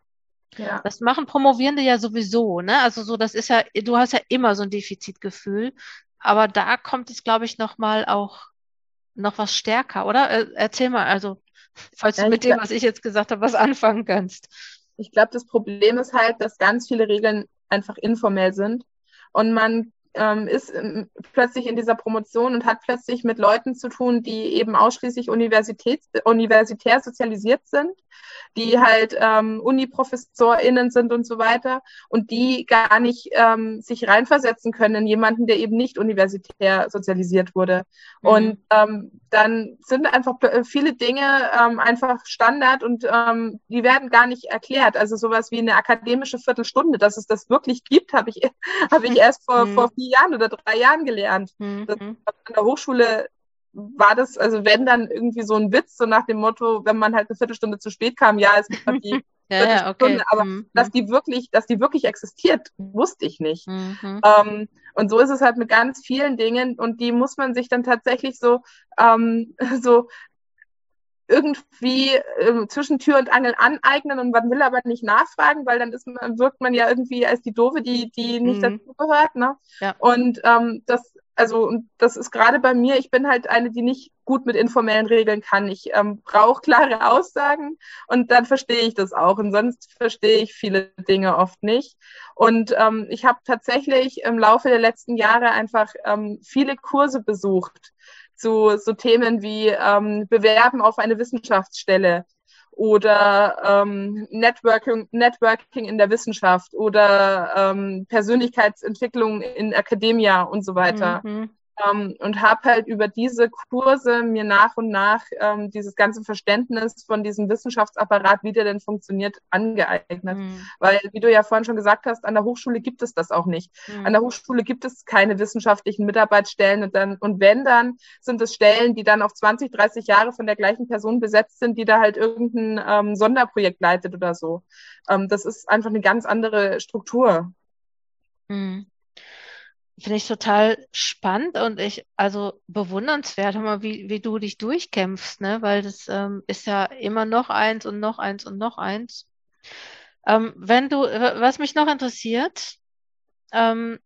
Ja. Das machen Promovierende ja sowieso, ne? Also so, das ist ja, du hast ja immer so ein Defizitgefühl, aber da kommt es, glaube ich, noch mal auch noch was stärker, oder? Erzähl mal, also falls ja, du mit dem, was ich jetzt gesagt habe, was anfangen kannst. Ich glaube, das Problem ist halt, dass ganz viele Regeln einfach informell sind und man ähm, ist ähm, plötzlich in dieser Promotion und hat plötzlich mit Leuten zu tun, die eben ausschließlich Universitäts universitär sozialisiert sind, die halt ähm, UniprofessorInnen sind und so weiter und die gar nicht ähm, sich reinversetzen können in jemanden, der eben nicht universitär sozialisiert wurde. Mhm. Und ähm, dann sind einfach viele Dinge ähm, einfach Standard und ähm, die werden gar nicht erklärt. Also sowas wie eine akademische Viertelstunde, dass es das wirklich gibt, habe ich, hab ich erst vor, mhm. vor vier Jahren oder drei Jahren gelernt. Mhm. Das, an der Hochschule war das, also wenn dann irgendwie so ein Witz, so nach dem Motto, wenn man halt eine Viertelstunde zu spät kam, ja, es gibt halt die ja, ja, okay. aber mhm. dass die wirklich, dass die wirklich existiert, wusste ich nicht. Mhm. Ähm, und so ist es halt mit ganz vielen Dingen und die muss man sich dann tatsächlich so, ähm, so irgendwie äh, zwischen Tür und Angel aneignen und man will aber nicht nachfragen, weil dann ist man, wirkt man ja irgendwie als die Doofe, die, die nicht mhm. dazugehört. Ne? Ja. Und ähm, das, also das ist gerade bei mir, ich bin halt eine, die nicht gut mit informellen Regeln kann. Ich ähm, brauche klare Aussagen und dann verstehe ich das auch. Und sonst verstehe ich viele Dinge oft nicht. Und ähm, ich habe tatsächlich im Laufe der letzten Jahre einfach ähm, viele Kurse besucht zu so Themen wie ähm, Bewerben auf eine Wissenschaftsstelle oder ähm, Networking, Networking in der Wissenschaft oder ähm, Persönlichkeitsentwicklung in Akademia und so weiter. Mhm ähm, und habe halt über diese Kurse mir nach und nach ähm, dieses ganze Verständnis von diesem Wissenschaftsapparat, wie der denn funktioniert, angeeignet. Mhm. Weil, wie du ja vorhin schon gesagt hast, an der Hochschule gibt es das auch nicht. Mhm. An der Hochschule gibt es keine wissenschaftlichen Mitarbeitsstellen und dann, und wenn dann, sind es Stellen, die dann auf 20, 30 Jahre von der gleichen Person besetzt sind, die da halt irgendein ähm, Sonderprojekt leitet oder so. Ähm, das ist einfach eine ganz andere Struktur. Mhm finde ich total spannend und ich, also bewundernswert, wie, wie du dich durchkämpfst, ne? Weil das ähm, ist ja immer noch eins und noch eins und noch eins. Ähm, wenn du, was mich noch interessiert, ähm,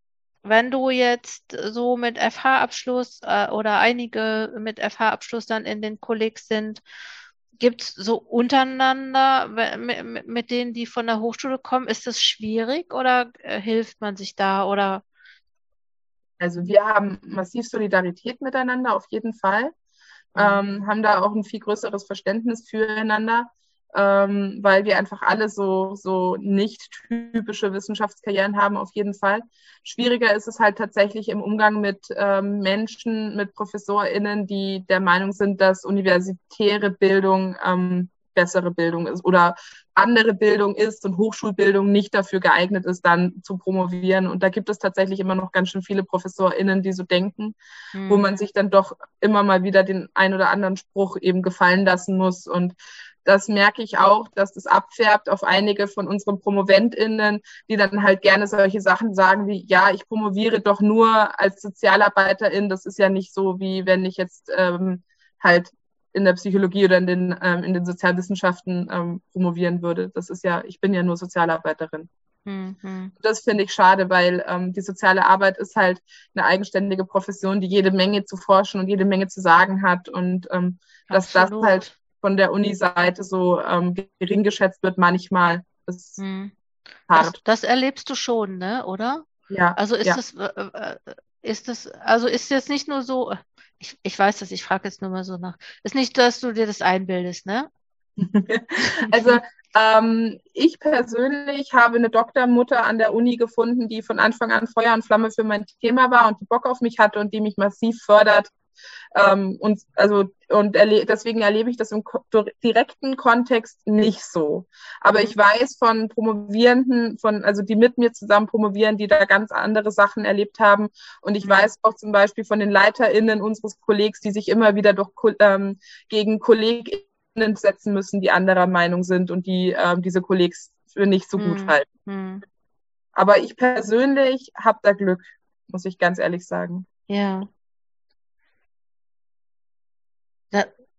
wenn du jetzt so mit FH-Abschluss äh, oder einige mit FH-Abschluss dann in den Kollegs sind, gibt es so untereinander mit, mit denen, die von der Hochschule kommen, ist das schwierig oder äh, hilft man sich da oder also wir haben massiv Solidarität miteinander, auf jeden Fall. ähm, haben da auch ein viel größeres Verständnis füreinander ähm, weil wir einfach alle so, so nicht typische Wissenschaftskarrieren haben, auf jeden Fall. Schwieriger ist es halt tatsächlich im Umgang mit ähm, Menschen, mit ProfessorInnen, die der Meinung sind, dass universitäre Bildung ähm, bessere Bildung ist oder andere Bildung ist und Hochschulbildung nicht dafür geeignet ist, dann zu promovieren. Und da gibt es tatsächlich immer noch ganz schön viele ProfessorInnen, die so denken, mhm. wo man sich dann doch immer mal wieder den ein oder anderen Spruch eben gefallen lassen muss. Und das merke ich auch, dass das abfärbt auf einige von unseren PromoventInnen, die dann halt gerne solche Sachen sagen wie, ja, ich promoviere doch nur als Sozialarbeiterin. Das ist ja nicht so, wie wenn ich jetzt ähm, halt in der Psychologie oder in den, ähm, in den Sozialwissenschaften ähm, promovieren würde. Das ist ja, ich bin ja nur Sozialarbeiterin. Mhm. Das finde ich schade, weil ähm, die soziale Arbeit ist halt eine eigenständige Profession, die jede Menge zu forschen und jede Menge zu sagen hat und ähm, dass das halt von der Uni-Seite so ähm, gering geschätzt wird, manchmal ist hm. hart. Das, das, erlebst du schon, ne? Oder? Ja. Also ist ja. das, äh, äh, ist das, also ist jetzt nicht nur so, ich, ich weiß das, ich frage jetzt nur mal so nach. Ist nicht, dass du dir das einbildest, ne? also ähm, ich persönlich habe eine Doktormutter an der Uni gefunden, die von Anfang an Feuer und Flamme für mein Thema war und die Bock auf mich hatte und die mich massiv fördert ähm, und also und erle deswegen erlebe ich das im ko direkten Kontext nicht so. Aber ich weiß von Promovierenden, von also die mit mir zusammen promovieren, die da ganz andere Sachen erlebt haben. Und ich weiß auch zum Beispiel von den LeiterInnen unseres Kollegs, die sich immer wieder durch ähm, gegen KollegInnen setzen müssen, die anderer Meinung sind und die ähm, diese Kollegs für nicht so gut hm. halten. Hm. Aber ich persönlich habe da Glück, muss ich ganz ehrlich sagen. Ja.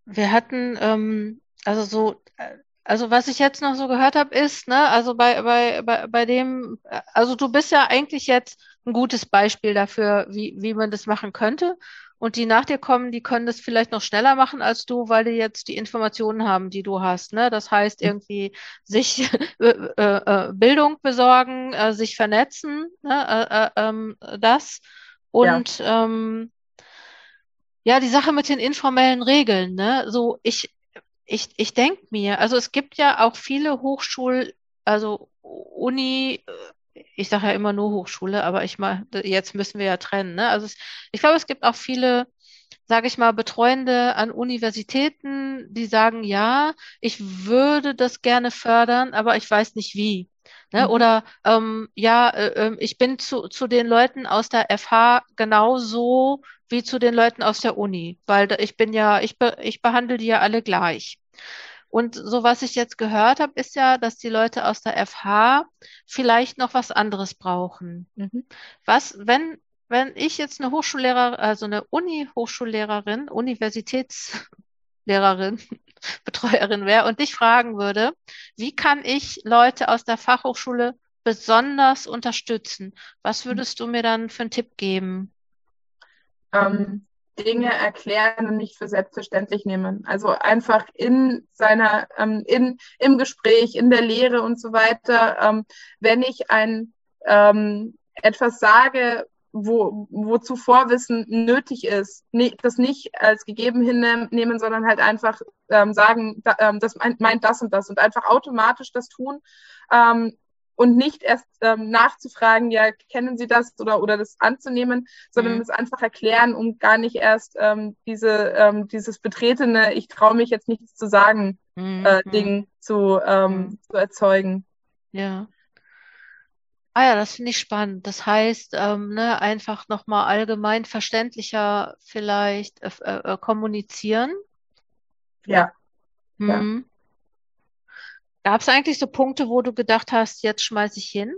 Wir hatten, ähm, also so, äh, also was ich jetzt noch so gehört habe, ist, ne, also bei, bei, bei, bei dem, äh, also du bist ja eigentlich jetzt ein gutes Beispiel dafür, wie, wie man das machen könnte. Und die nach dir kommen, die können das vielleicht noch schneller machen als du, weil die jetzt die Informationen haben, die du hast. Ne? Das heißt, mhm. irgendwie sich äh, äh, Bildung besorgen, äh, sich vernetzen, ne? äh, ähm, das. Und ja. ähm, ja, die Sache mit den informellen Regeln, ne? So, ich, ich, ich denke mir, also es gibt ja auch viele Hochschul, also Uni, äh, ich sage ja immer nur Hochschule, aber ich mal, jetzt müssen wir ja trennen, ne? Also es, ich glaube, es gibt auch viele, sage ich mal, Betreuende an Universitäten, die sagen, ja, ich würde das gerne fördern, aber ich weiß nicht wie. Ne? Mhm. Oder ähm, ja, äh, ähm, ich bin zu, zu den Leuten aus der FH genauso wie zu den Leuten aus der Uni, weil ich bin ja, ich, be, ich behandle die ja alle gleich. Und so was ich jetzt gehört habe, ist ja, dass die Leute aus der FH vielleicht noch was anderes brauchen. Mhm. Was, wenn, wenn ich jetzt eine Hochschullehrer, also eine Uni-Hochschullehrerin, Universitätslehrerin, Betreuerin wäre und dich fragen würde, wie kann ich Leute aus der Fachhochschule besonders unterstützen? Was würdest du mir dann für einen Tipp geben? Ähm, Dinge erklären und nicht für selbstverständlich nehmen. Also einfach in seiner, ähm, in, im Gespräch, in der Lehre und so weiter, ähm, wenn ich ein ähm, etwas sage, wo, wozu Vorwissen nötig ist, ne, das nicht als gegeben hinnehmen, sondern halt einfach ähm, sagen, da, ähm, das meint, meint, das und das und einfach automatisch das tun, ähm, und nicht erst ähm, nachzufragen, ja, kennen Sie das oder, oder das anzunehmen, sondern mhm. es einfach erklären, um gar nicht erst ähm, diese, ähm, dieses betretene, ich traue mich jetzt nichts zu sagen, mhm. äh, Ding zu, ähm, mhm. zu erzeugen. Ja. Ah ja, das finde ich spannend. Das heißt, ähm, ne, einfach nochmal allgemein verständlicher vielleicht äh, äh, kommunizieren. Ja. Mhm. ja. Gab es eigentlich so Punkte, wo du gedacht hast, jetzt schmeiße ich hin?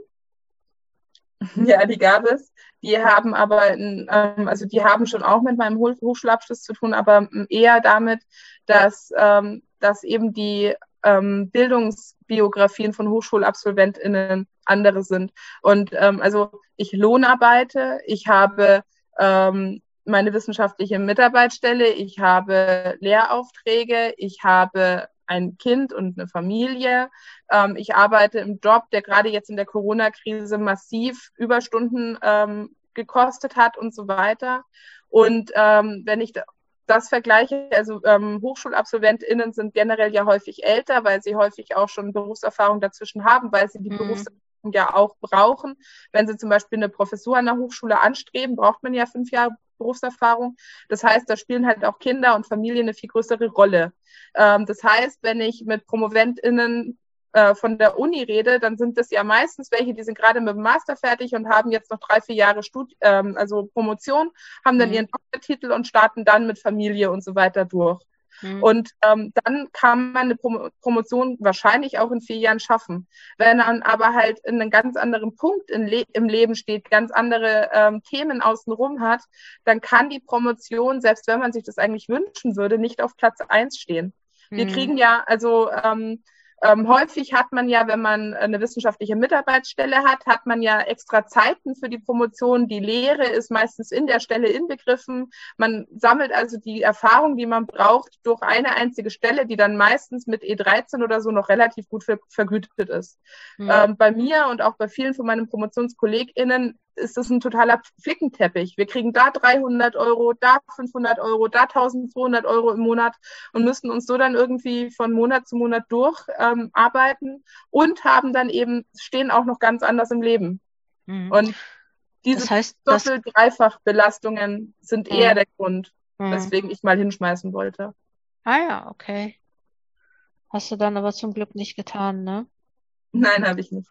Ja, die gab es. Die haben aber, ähm, also die haben schon auch mit meinem Hochschulabschluss zu tun, aber eher damit, dass, ähm, dass eben die ähm, Bildungsbiografien von HochschulabsolventInnen andere sind. Und ähm, also ich lohnarbeite, ich habe ähm, meine wissenschaftliche Mitarbeitsstelle, ich habe Lehraufträge, ich habe ein Kind und eine Familie. Ähm, ich arbeite im Job, der gerade jetzt in der Corona-Krise massiv Überstunden ähm, gekostet hat und so weiter. Und ähm, wenn ich das vergleiche, also ähm, HochschulabsolventInnen sind generell ja häufig älter, weil sie häufig auch schon Berufserfahrung dazwischen haben, weil sie die mhm. Berufserfahrung ja auch brauchen. Wenn sie zum Beispiel eine Professur an der Hochschule anstreben, braucht man ja fünf Jahre Berufserfahrung. Das heißt, da spielen halt auch Kinder und Familien eine viel größere Rolle. Ähm, das heißt, wenn ich mit PromoventInnen äh, von der Uni rede, dann sind das ja meistens welche, die sind gerade mit dem Master fertig und haben jetzt noch drei, vier Jahre Studi ähm, also Promotion, haben dann mhm. ihren Doktortitel und starten dann mit Familie und so weiter durch. Mhm. Und ähm, dann kann man eine Prom Promotion wahrscheinlich auch in vier Jahren schaffen. Wenn man aber halt in einem ganz anderen Punkt Le im Leben steht, ganz andere ähm, Themen außenrum hat, dann kann die Promotion, selbst wenn man sich das eigentlich wünschen würde, nicht auf Platz eins stehen. Wir mhm. kriegen ja, also ähm, ähm, häufig hat man ja, wenn man eine wissenschaftliche Mitarbeitsstelle hat, hat man ja extra Zeiten für die Promotion. Die Lehre ist meistens in der Stelle inbegriffen. Man sammelt also die Erfahrung, die man braucht, durch eine einzige Stelle, die dann meistens mit E13 oder so noch relativ gut ver vergütet ist. Mhm. Ähm, bei mir und auch bei vielen von meinen PromotionskollegInnen ist das ein totaler Flickenteppich. Wir kriegen da 300 Euro, da 500 Euro, da 1200 Euro im Monat und müssen uns so dann irgendwie von Monat zu Monat durcharbeiten ähm, und haben dann eben, stehen auch noch ganz anders im Leben. Mhm. Und diese das heißt, Doppel-Dreifach-Belastungen sind eher mhm. der Grund, mhm. weswegen ich mal hinschmeißen wollte. Ah ja, okay. Hast du dann aber zum Glück nicht getan, ne? Nein, habe ich nicht.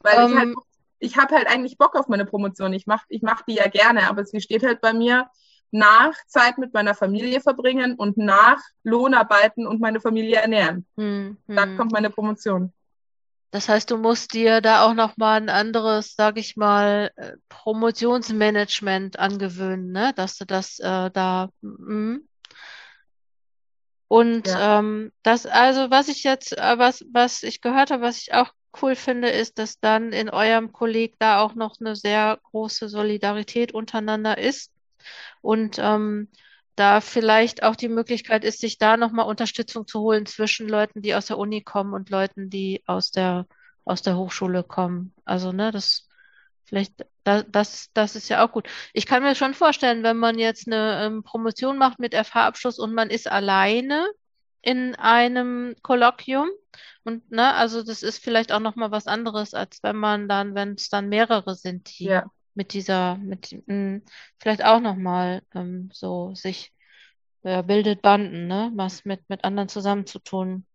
Weil um, ich halt ähm, ich habe halt eigentlich Bock auf meine Promotion. Ich mache ich mach die ja gerne, aber sie steht halt bei mir nach Zeit mit meiner Familie verbringen und nach Lohnarbeiten und meine Familie ernähren. Hm, hm. Da kommt meine Promotion. Das heißt, du musst dir da auch nochmal ein anderes, sag ich mal, äh, Promotionsmanagement angewöhnen, ne? Dass du das äh, da. Mh. Und ja. ähm, das, also was ich jetzt, äh, was, was ich gehört habe, was ich auch cool finde, ist, dass dann in eurem Kolleg da auch noch eine sehr große Solidarität untereinander ist und ähm, da vielleicht auch die Möglichkeit ist, sich da nochmal Unterstützung zu holen zwischen Leuten, die aus der Uni kommen und Leuten, die aus der, aus der Hochschule kommen. Also, ne, das vielleicht, da, das, das ist ja auch gut. Ich kann mir schon vorstellen, wenn man jetzt eine ähm, Promotion macht mit FH-Abschluss und man ist alleine in einem Kolloquium, und ne, also das ist vielleicht auch nochmal was anderes, als wenn man dann, wenn es dann mehrere sind, die ja. mit dieser, mit mh, hm, vielleicht auch nochmal ähm, so sich äh, bildet Banden, ne? Was mit, mit anderen zusammenzutun.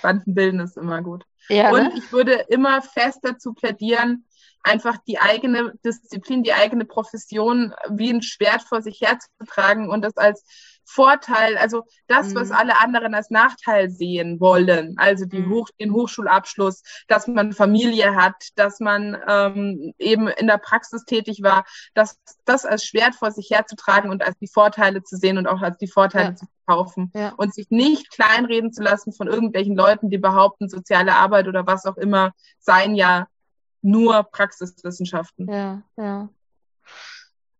Banden bilden ist immer gut. Ja, Und ne? ich würde immer fest dazu plädieren, einfach die eigene Disziplin, die eigene Profession wie ein Schwert vor sich herzutragen und das als Vorteil, also das, mhm. was alle anderen als Nachteil sehen wollen, also die mhm. Hoch, den Hochschulabschluss, dass man Familie hat, dass man ähm, eben in der Praxis tätig war, dass das als Schwert vor sich herzutragen und als die Vorteile zu sehen und auch als die Vorteile ja. zu kaufen ja. und sich nicht kleinreden zu lassen von irgendwelchen Leuten, die behaupten, soziale Arbeit oder was auch immer seien ja nur Praxiswissenschaften. Ja, ja.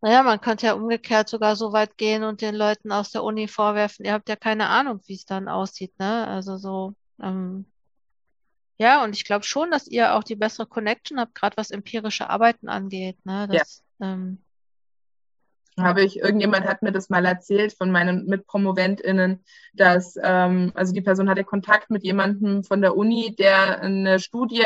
Naja, man könnte ja umgekehrt sogar so weit gehen und den Leuten aus der Uni vorwerfen, ihr habt ja keine Ahnung, wie es dann aussieht, ne? Also so, ähm, ja, und ich glaube schon, dass ihr auch die bessere Connection habt, gerade was empirische Arbeiten angeht, ne? Das, ja. ähm, habe ich, irgendjemand hat mir das mal erzählt von meinen MitpromoventInnen, dass, ähm, also die Person hatte Kontakt mit jemandem von der Uni, der eine Studie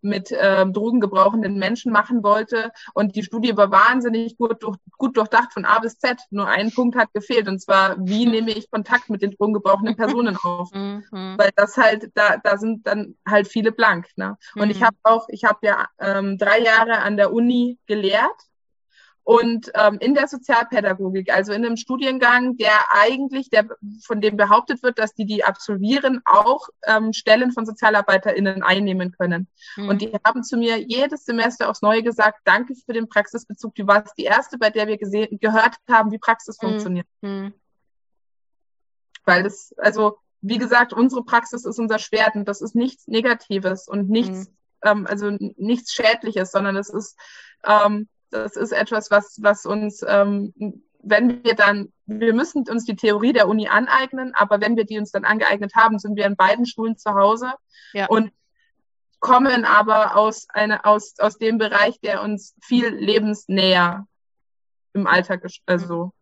mit ähm, drogengebrauchenden Menschen machen wollte. Und die Studie war wahnsinnig gut, durch, gut durchdacht von A bis Z. Nur ein Punkt hat gefehlt, und zwar, wie nehme ich Kontakt mit den drogengebrauchenden Personen auf? Mhm. Weil das halt, da, da sind dann halt viele blank. Ne? Und mhm. ich habe auch, ich habe ja ähm, drei Jahre an der Uni gelehrt und ähm, in der Sozialpädagogik, also in einem Studiengang, der eigentlich, der, von dem behauptet wird, dass die, die absolvieren, auch ähm, Stellen von SozialarbeiterInnen einnehmen können. Mhm. Und die haben zu mir jedes Semester aufs Neue gesagt, danke für den Praxisbezug. Du warst die erste, bei der wir gesehen, gehört haben, wie Praxis mhm. funktioniert. Mhm. Weil das, also, wie gesagt, unsere Praxis ist unser Schwert und das ist nichts Negatives und nichts, mhm. ähm, also nichts Schädliches, sondern es ist, ähm, das ist etwas, was, was uns, ähm, wenn wir dann, wir müssen uns die Theorie der Uni aneignen, aber wenn wir die uns dann angeeignet haben, sind wir in beiden Schulen zu Hause ja. und kommen aber aus, eine, aus, aus dem Bereich, der uns viel lebensnäher im Alltag also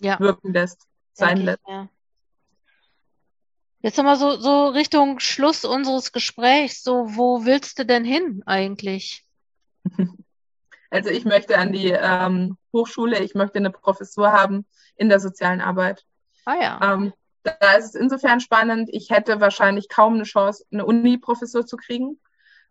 ja. wirken lässt. sein lässt. Ja. Jetzt nochmal so, so Richtung Schluss unseres Gesprächs. So, wo willst du denn hin eigentlich? Also ich möchte an die ähm, Hochschule, ich möchte eine Professur haben in der sozialen Arbeit. Ah ja. Ähm, da ist es insofern spannend, ich hätte wahrscheinlich kaum eine Chance, eine Uni-Professur zu kriegen.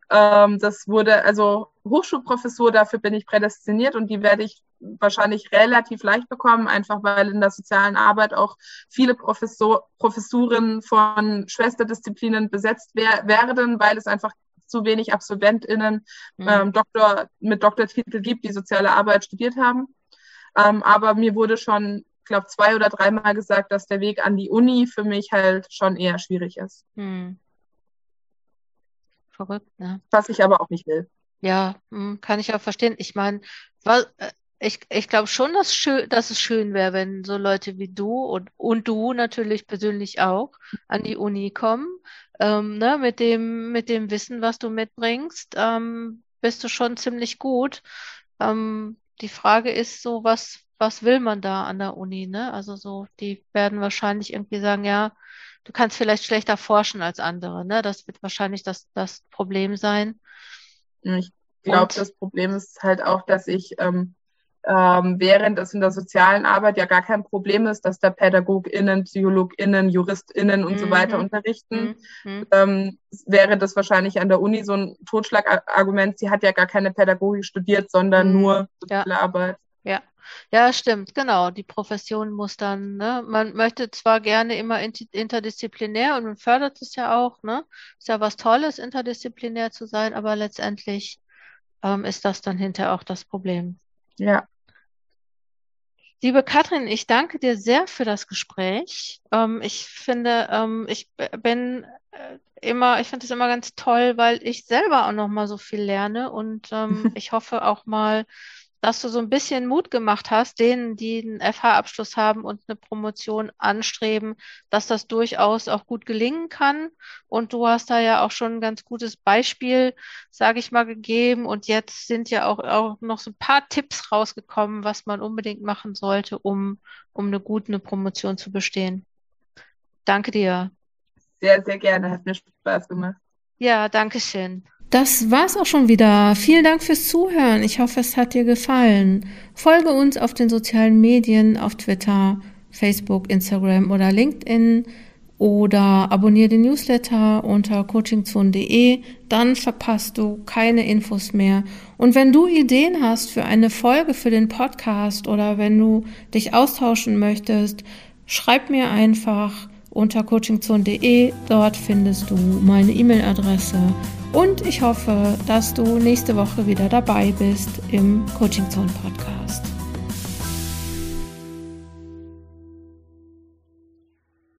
Ähm, das wurde, also Hochschulprofessur, dafür bin ich prädestiniert und die werde ich wahrscheinlich relativ leicht bekommen, einfach weil in der sozialen Arbeit auch viele Professor, Professuren von Schwesterdisziplinen besetzt wer werden, weil es einfach zu wenig AbsolventInnen mhm. ähm, Doktor, mit Doktortitel gibt, die soziale Arbeit studiert haben. Ähm, aber mir wurde schon, ich glaube, zwei oder dreimal gesagt, dass der Weg an die Uni für mich halt schon eher schwierig ist. Mhm. Verrückt, ne? Was ich aber auch nicht will. Ja, hm, kann ich auch verstehen. Ich meine, ich, ich glaube schon, dass, schön, dass es schön wäre, wenn so Leute wie du und, und du natürlich persönlich auch an die Uni kommen. Ähm, ne, mit dem, mit dem Wissen, was du mitbringst, ähm, bist du schon ziemlich gut. Ähm, die Frage ist so, was, was will man da an der Uni? Ne? Also so, die werden wahrscheinlich irgendwie sagen, ja, du kannst vielleicht schlechter forschen als andere. Ne? Das wird wahrscheinlich das, das Problem sein. Ich glaube, das Problem ist halt auch, dass ich, ähm, ähm, während es in der sozialen Arbeit ja gar kein Problem ist, dass da PädagogInnen, PsychologInnen, JuristInnen und mhm. so weiter unterrichten, mhm. ähm, wäre das wahrscheinlich an der Uni so ein Totschlagargument. Sie hat ja gar keine Pädagogik studiert, sondern mhm. nur soziale ja. Arbeit. Ja, ja, stimmt, genau. Die Profession muss dann, ne, man möchte zwar gerne immer interdisziplinär und man fördert es ja auch, ne? Ist ja was Tolles, interdisziplinär zu sein, aber letztendlich ähm, ist das dann hinterher auch das Problem. Ja. Liebe Katrin, ich danke dir sehr für das Gespräch. Ähm, ich finde, ähm, ich bin äh, immer, ich finde es immer ganz toll, weil ich selber auch noch mal so viel lerne und ähm, ich hoffe auch mal, dass du so ein bisschen Mut gemacht hast, denen, die einen FH-Abschluss haben und eine Promotion anstreben, dass das durchaus auch gut gelingen kann. Und du hast da ja auch schon ein ganz gutes Beispiel, sage ich mal, gegeben. Und jetzt sind ja auch, auch noch so ein paar Tipps rausgekommen, was man unbedingt machen sollte, um, um eine gute Promotion zu bestehen. Danke dir. Sehr, sehr gerne. Hat mir Spaß gemacht. Ja, danke schön. Das war's auch schon wieder. Vielen Dank fürs Zuhören. Ich hoffe, es hat dir gefallen. Folge uns auf den sozialen Medien, auf Twitter, Facebook, Instagram oder LinkedIn oder abonniere den Newsletter unter coachingzone.de, dann verpasst du keine Infos mehr. Und wenn du Ideen hast für eine Folge für den Podcast oder wenn du dich austauschen möchtest, schreib mir einfach unter coachingzone.de. Dort findest du meine E-Mail-Adresse. Und ich hoffe, dass du nächste Woche wieder dabei bist im Coaching Zone Podcast.